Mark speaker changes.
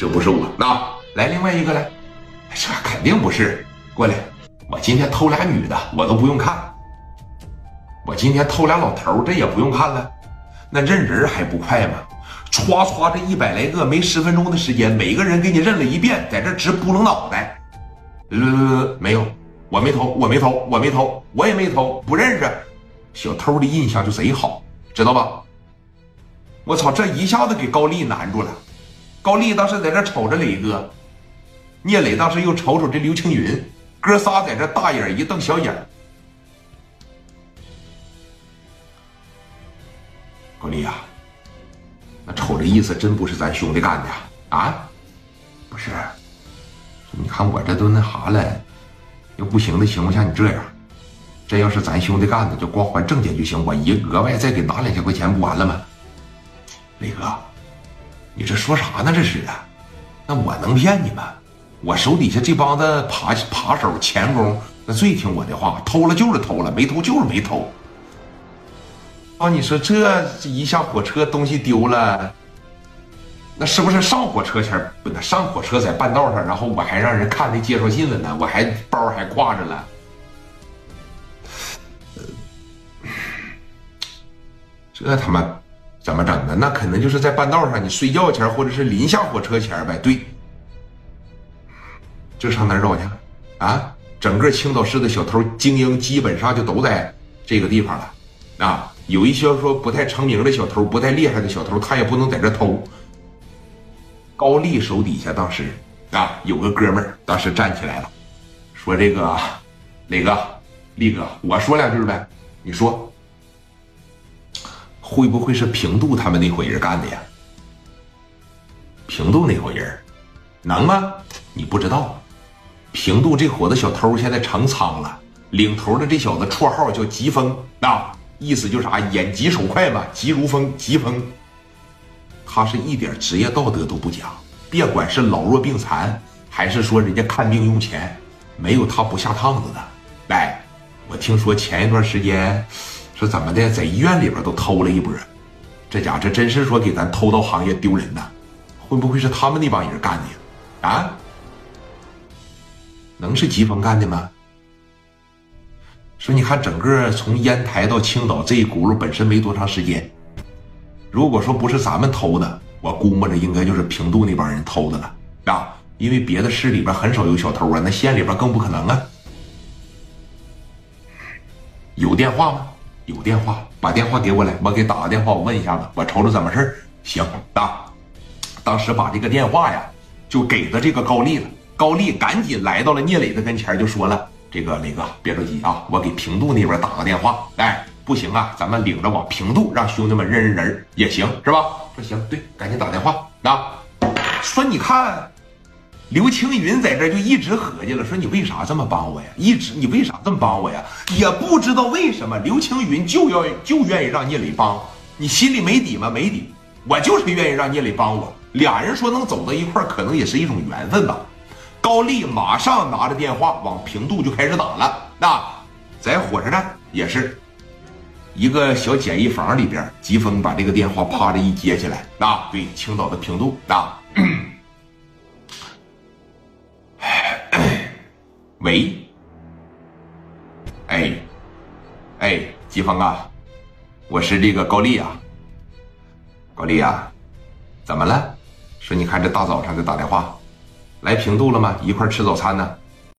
Speaker 1: 这不是我。那来另外一个来，这肯定不是。过来，我今天偷俩女的，我都不用看。我今天偷俩老头，这也不用看了。那认人还不快吗？歘歘，这一百来个，没十分钟的时间，每个人给你认了一遍，在这直扑棱脑袋。呃，没有，我没偷，我没偷，我没偷，我也没偷，不认识。小偷的印象就贼好，知道吧？我操，这一下子给高丽难住了。高丽当时在这瞅着磊哥，聂磊当时又瞅瞅这刘青云，哥仨在这大眼一瞪小眼。高丽呀，那瞅这意思，真不是咱兄弟干的啊？不是，你看我这都那啥了，要不行的情况下，你这样。这要是咱兄弟干的，就光还证件就行，我一额外再给拿两千块钱不完了吗？磊哥，你这说啥呢？这是啊？那我能骗你吗？我手底下这帮子扒扒手、钳工，那最听我的话，偷了就是偷了，没偷就是没偷。啊，你说这一下火车东西丢了，那是不是上火车前不？上火车在半道上，然后我还让人看那介绍信了呢，我还包还挂着了。这他妈怎么整的？那可能就是在半道上，你睡觉前或者是临下火车前呗。对，这上哪绕去？啊，整个青岛市的小偷精英基本上就都在这个地方了。啊，有一些说不太成名的小偷，不太厉害的小偷，他也不能在这偷。高丽手底下当时啊有个哥们儿，当时站起来了，说：“这个磊哥、力哥，我说两句呗，你说。”会不会是平度他们那伙人干的呀？平度那伙人，能吗？你不知道，平度这伙子小偷现在成仓了，领头的这小子绰号叫疾风啊，意思就是啥？眼疾手快嘛，疾如风，疾风。他是一点职业道德都不讲，别管是老弱病残，还是说人家看病用钱，没有他不下趟子的。来，我听说前一段时间。说怎么的，在医院里边都偷了一波，这家伙这真是说给咱偷盗行业丢人呐！会不会是他们那帮人干的？啊？能是疾风干的吗？说你看整个从烟台到青岛这一轱辘本身没多长时间，如果说不是咱们偷的，我估摸着应该就是平度那帮人偷的了啊！因为别的市里边很少有小偷啊，那县里边更不可能啊。有电话吗？有电话，把电话给我来，我给打个电话，我问一下子，我瞅瞅怎么事行，啊。当时把这个电话呀，就给的这个高丽了。高丽赶紧来到了聂磊的跟前，就说了：“这个磊哥，别着急啊，我给平度那边打个电话。哎，不行啊，咱们领着往平度，让兄弟们认认人也行，是吧？”说行，对，赶紧打电话。啊，说你看。刘青云在这就一直合计了，说你为啥这么帮我呀？一直你为啥这么帮我呀？也不知道为什么，刘青云就要就愿意让聂磊帮你，心里没底吗？没底，我就是愿意让聂磊帮我。俩人说能走到一块可能也是一种缘分吧。高丽马上拿着电话往平度就开始打了。那在火车站也是一个小简易房里边，疾风把这个电话啪的一接起来。那，对，青岛的平度啊。喂，哎，哎，吉峰啊，我是这个高丽啊，高丽啊，怎么了？说你看这大早上的打电话，来平度了吗？一块吃早餐呢？